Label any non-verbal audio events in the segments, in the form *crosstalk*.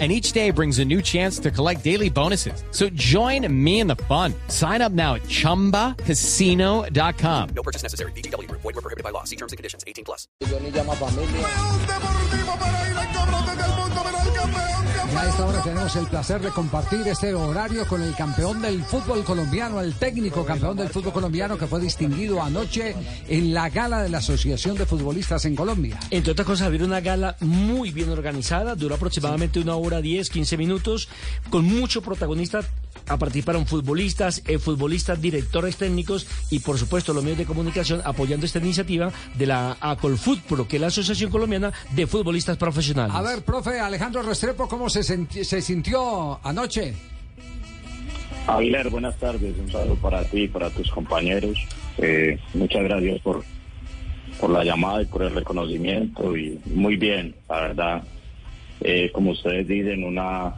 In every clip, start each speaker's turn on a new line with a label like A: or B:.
A: And each day brings a new chance to collect daily bonuses. So join me in the fun. Sign up now at chumbacasino.com.
B: No purchase necessary. BGW. Void were prohibited by law. See terms and conditions. 18 plus.
C: A esta hora tenemos el placer de compartir este horario con el campeón del fútbol colombiano, el técnico campeón del fútbol colombiano que fue distinguido anoche en la gala de la Asociación de Futbolistas en Colombia.
D: Entre otras cosas, había una gala muy bien organizada, duró aproximadamente una hora 10, 15 minutos, con mucho protagonista. A participaron futbolistas, eh, futbolistas, directores técnicos y, por supuesto, los medios de comunicación apoyando esta iniciativa de la ACOLFUTPRO, que es la Asociación Colombiana de Futbolistas Profesionales.
C: A ver, profe Alejandro Restrepo, ¿cómo se, se sintió anoche?
E: Aguilar, buenas tardes. Un saludo para ti y para tus compañeros. Eh, muchas gracias por, por la llamada y por el reconocimiento. Y muy bien, la verdad. Eh, como ustedes dicen, una,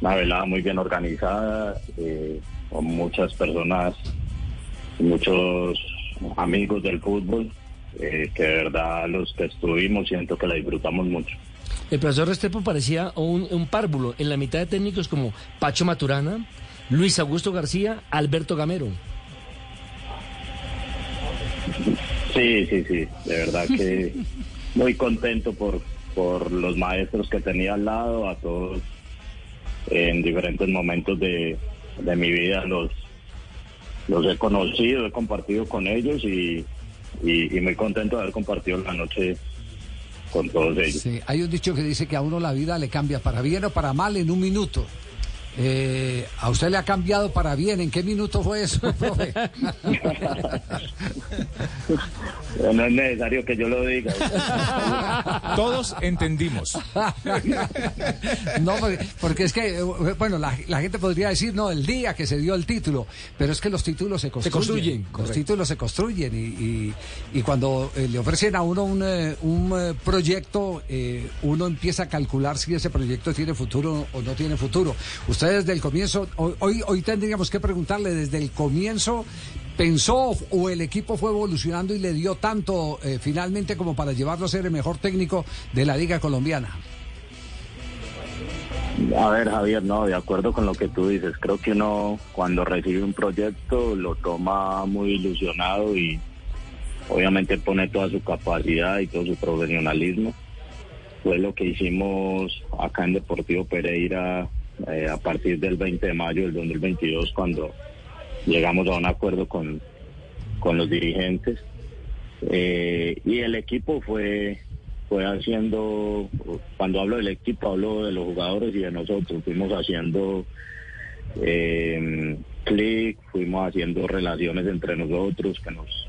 E: una velada muy bien organizada, eh, con muchas personas, muchos amigos del fútbol, eh, que de verdad los que estuvimos siento que la disfrutamos mucho.
D: El profesor Restrepo parecía un, un párvulo en la mitad de técnicos como Pacho Maturana, Luis Augusto García, Alberto Gamero.
E: Sí, sí, sí, de verdad que *laughs* muy contento por, por los maestros que tenía al lado, a todos en diferentes momentos de, de mi vida los, los he conocido, he compartido con ellos y, y, muy contento de haber compartido la noche con todos ellos.
C: Hay un dicho que dice que a uno la vida le cambia para bien o para mal en un minuto. Eh, ¿A usted le ha cambiado para bien? ¿En qué minuto fue eso, *laughs* profe?
E: No es necesario que yo lo diga.
F: Todos entendimos.
C: No, porque, porque es que, eh, bueno, la, la gente podría decir, no, el día que se dio el título, pero es que los títulos se construyen.
D: construyen,
C: los
D: correcto.
C: títulos se construyen y, y- y cuando eh, le ofrecen a uno un, eh, un, proyecto, eh, uno empieza a calcular si ese proyecto tiene futuro o no tiene futuro. Usted desde el comienzo, hoy, hoy tendríamos que preguntarle desde el comienzo, ¿pensó o el equipo fue evolucionando y le dio tanto eh, finalmente como para llevarlo a ser el mejor técnico de la Liga Colombiana?
E: A ver, Javier, no, de acuerdo con lo que tú dices. Creo que uno cuando recibe un proyecto lo toma muy ilusionado y obviamente pone toda su capacidad y todo su profesionalismo. Fue lo que hicimos acá en Deportivo Pereira eh, a partir del 20 de mayo del 2022 cuando llegamos a un acuerdo con, con los dirigentes. Eh, y el equipo fue fue haciendo, cuando hablo del equipo, hablo de los jugadores y de nosotros, fuimos haciendo eh, clic, fuimos haciendo relaciones entre nosotros que nos,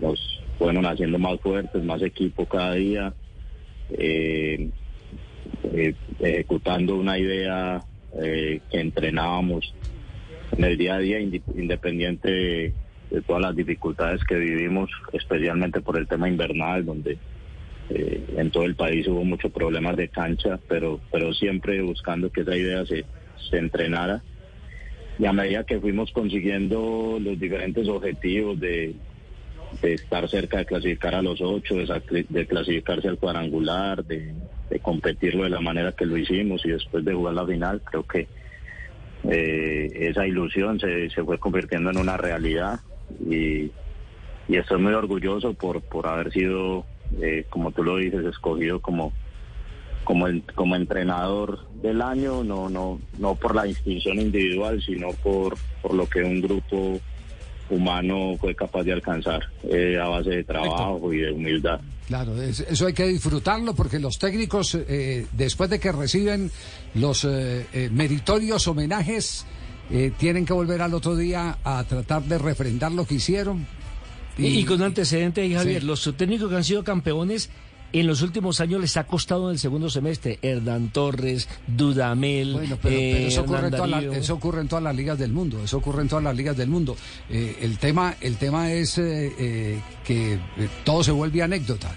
E: nos fueron haciendo más fuertes, más equipo cada día, ejecutando una idea eh, que entrenábamos en el día a día, independiente de, todas las dificultades que vivimos, especialmente por el tema invernal, donde eh, en todo el país hubo muchos problemas de cancha, pero, pero siempre buscando que esa idea se, se entrenara. Y a medida que fuimos consiguiendo los diferentes objetivos de, de estar cerca de clasificar a los ocho, de clasificarse al cuadrangular, de, de competirlo de la manera que lo hicimos y después de jugar la final, creo que eh, esa ilusión se, se fue convirtiendo en una realidad y, y estoy muy orgulloso por, por haber sido, eh, como tú lo dices, escogido como, como, el- como entrenador del año, no, no, no por la distinción individual, sino por, por lo que un grupo humano fue capaz de alcanzar eh, a base de trabajo y de humildad.
C: Claro, es- eso hay que disfrutarlo porque los técnicos, eh, después de que reciben los eh, eh, meritorios homenajes, eh, tienen que volver al otro día a tratar de refrendar lo que hicieron.
D: Y, y con antecedente ahí, Javier,
C: Sí.
D: los técnicos que han sido campeones en los últimos años les ha costado en el segundo semestre. Hernán Torres, Dudamel,
C: Bueno, pero,
D: eh,
C: pero eso, ocurre en
D: Hernán
C: todas las-
D: Darío.
C: eso ocurre en todas las ligas del mundo, eso ocurre en todas las ligas del mundo. Eh, el tema, el tema es eh, eh, que eh, todo se vuelve anécdota.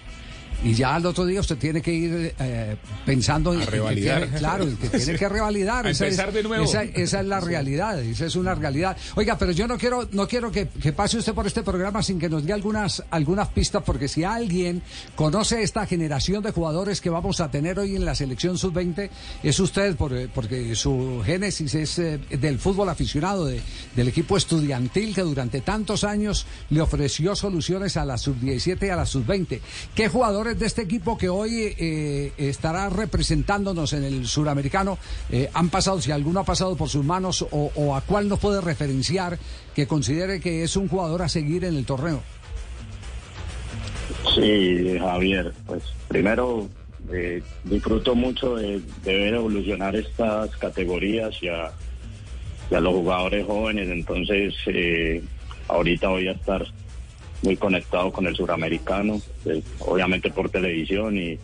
C: Y ya al otro día usted tiene que ir eh, pensando en que
F: revalidar.
C: tiene- claro, en que tiene que revalidar. *laughs*
F: A
C: esa, es,
F: empezar de nuevo.
C: esa- esa es la realidad, esa es una realidad. Oiga, pero yo no quiero, no quiero que, que pase usted por este programa sin que nos dé algunas, algunas pistas, porque si alguien conoce esta generación de jugadores que vamos a tener hoy en la selección sub-20, es usted, por- porque su génesis es eh, del fútbol aficionado, de- del equipo estudiantil que durante tantos años le ofreció soluciones a la sub-17 y a la sub-20. ¿Qué jugadores de este equipo que hoy eh, estará representándonos en el suramericano eh, han pasado, si alguno ha pasado por sus manos o, a cuál nos puede referenciar que considere que es un jugador a seguir en el torneo?
E: Sí, Javier, pues primero eh, disfruto mucho de, ver evolucionar estas categorías y a, y a los jugadores jóvenes, entonces ahorita voy a estar muy conectado con el suramericano, eh, obviamente por televisión y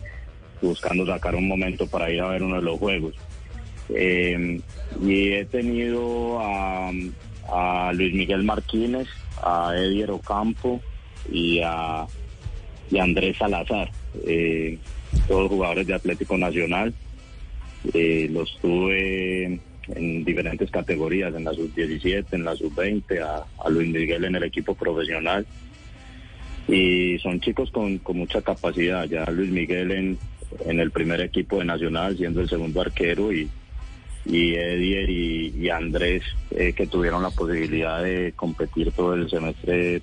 E: buscando sacar un momento para ir a ver uno de los juegos. Eh, y he tenido a, Luis Miguel Martínez, a Edier Ocampo y a Andrés Salazar, eh, todos jugadores de Atlético Nacional. Eh, los tuve en diferentes categorías, en la sub-17, en la sub-20, a, a Luis Miguel en el equipo profesional. Y son chicos con, con mucha capacidad. Ya Luis Miguel en, en el primer equipo de Nacional, siendo el segundo arquero, y, y Edier y, y Andrés, eh, que tuvieron la posibilidad de competir todo el semestre,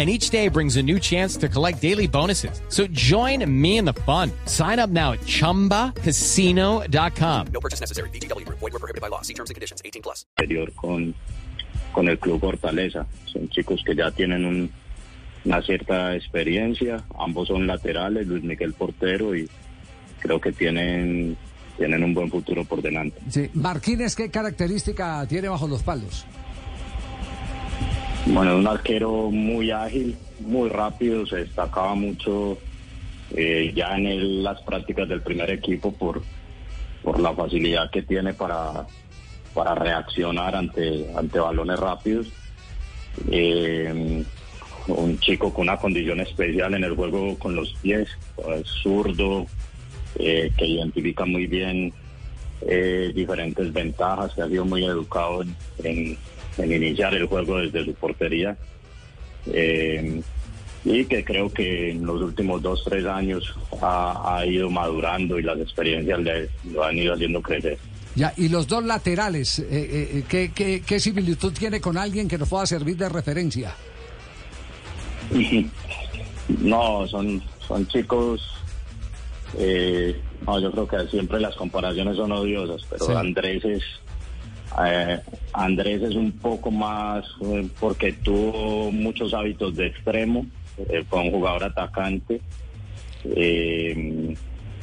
A: And each day brings a new chance to collect daily bonuses. So join me in the fun. Sign up now at chumbacasino.com.
B: No purchase necessary. Group. Void were prohibited by law. See terms and conditions. 18 plus.
E: con, con el Club Fortaleza. Son chicos que ya tienen un- una cierta experiencia, ambos son laterales, Luis Miguel portero y creo que tienen, tienen un buen futuro por delante.
C: Sí. Marquínez, ¿qué característica tiene bajo los palos?
E: Bueno, un arquero muy ágil, muy rápido, se destacaba mucho eh, ya en el- las prácticas del primer equipo por, por la facilidad que tiene para, para reaccionar ante, ante balones rápidos. Eh, un chico con una condición especial en el juego con los pies, es zurdo, eh, que identifica muy bien diferentes ventajas, que ha sido muy educado en- en iniciar el juego desde su portería. Eh, y que creo que en los últimos dos, tres años ha, ha ido madurando y las experiencias le, lo han ido haciendo crecer.
C: Ya, y los dos laterales, eh, eh, ¿qué, qué, qué similitud tiene con alguien que nos pueda servir de referencia? *laughs*
E: No, son, son chicos. eh, no, yo creo que siempre las comparaciones son odiosas, pero
C: Sí.
E: Andrés es. Eh, Andrés es un poco más eh, porque tuvo muchos hábitos de extremo, eh, fue un jugador atacante. eh,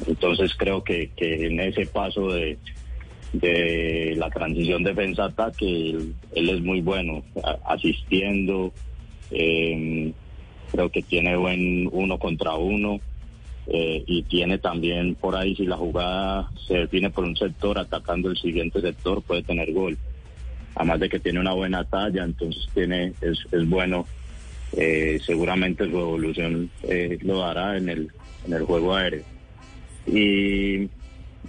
E: entonces creo que, en ese paso de, la transición defensa-ataque, él, él es muy bueno, asistiendo. eh, creo que tiene buen uno contra uno eh, y tiene también por ahí si la jugada se define por un sector atacando el siguiente sector puede tener gol. Además de que tiene una buena talla entonces tiene es, es bueno. Eh, seguramente su evolución eh, lo dará en el en el juego aéreo. Y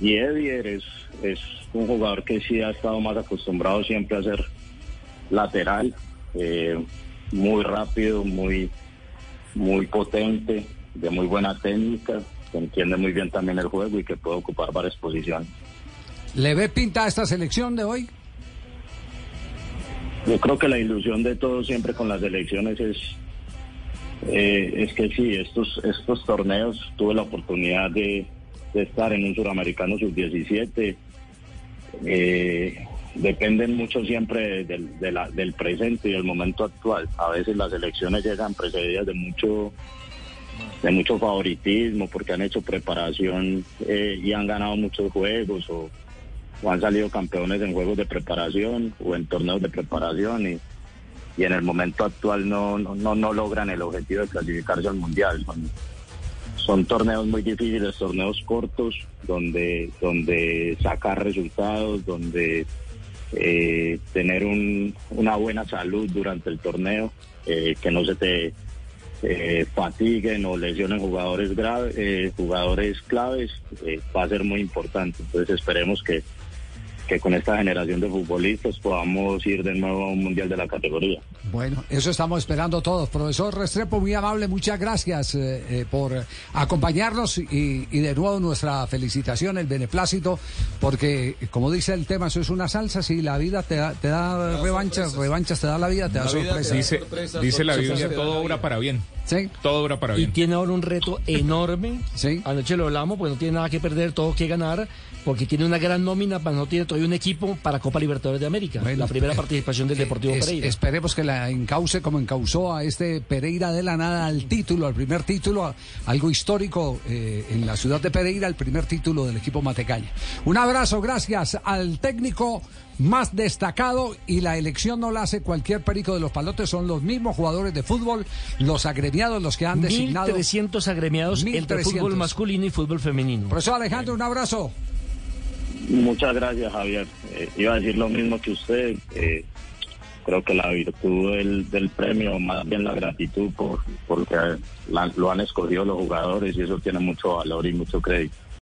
E: y Edier es, es un jugador que sí ha estado más acostumbrado siempre a ser lateral muy rápido muy muy potente, de muy buena técnica, que entiende muy bien también el juego y que puede ocupar varias posiciones.
C: ¿Le ve pinta a esta selección de hoy?
E: Yo creo que la ilusión de todos siempre con las elecciones es eh, es que sí, estos estos torneos tuve la oportunidad de, de estar en un suramericano sub-17. Eh, dependen mucho siempre del, de la- del presente y del momento actual. A veces las elecciones llegan precedidas de mucho de mucho favoritismo porque han hecho preparación eh, y han ganado muchos juegos o, han salido campeones en juegos de preparación o en torneos de preparación y, y en el momento actual no, no, no, no logran el objetivo de clasificarse al mundial. Son, son torneos muy difíciles, torneos cortos, donde, donde sacar resultados, donde eh, tener un, una buena salud durante el torneo, eh, que no se te eh, fatiguen o lesionen jugadores graves, eh, jugadores claves, eh, va a ser muy importante. Entonces esperemos que, que con esta generación de futbolistas podamos ir de nuevo a un mundial de la categoría.
C: Bueno, eso estamos esperando todos. Profesor Restrepo, muy amable, muchas gracias eh, eh, por acompañarnos y, y de nuevo nuestra felicitación, el beneplácito, porque como dice el tema, eso es una salsa, si la vida te da, te da revanchas, revanchas te da la vida, te da sorpresa.
F: Dice, dice la Biblia, todo obra para bien.
C: Sí.
F: Todo obra para
D: Y
F: bien.
D: tiene ahora un reto enorme.
C: Sí.
D: Anoche lo hablamos, pues no tiene nada que perder, todo que ganar, porque tiene una gran nómina, pero no tiene todavía un equipo para Copa Libertadores de América.
C: Bueno,
D: la primera
C: eh,
D: participación del Deportivo
C: Es-
D: Pereira.
C: Esperemos que la encauce como encausó a este Pereira de la nada al título, al primer título, algo histórico eh, en la ciudad de Pereira, el primer título del equipo Matecaña. Un abrazo, gracias al técnico más destacado y la elección no la hace cualquier perico de los palotes, son los mismos jugadores de fútbol, los agremiados, los que han designado.
D: 1.300 agremiados entre
C: 1.300.
D: fútbol masculino y fútbol femenino.
C: Profesor Alejandro, un abrazo.
E: Muchas gracias, Javier. Eh, iba a decir lo mismo que usted. eh, creo que la virtud del, premio, más bien la gratitud, por porque lo han escogido los jugadores y eso tiene mucho valor y mucho crédito.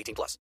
B: 18 plus.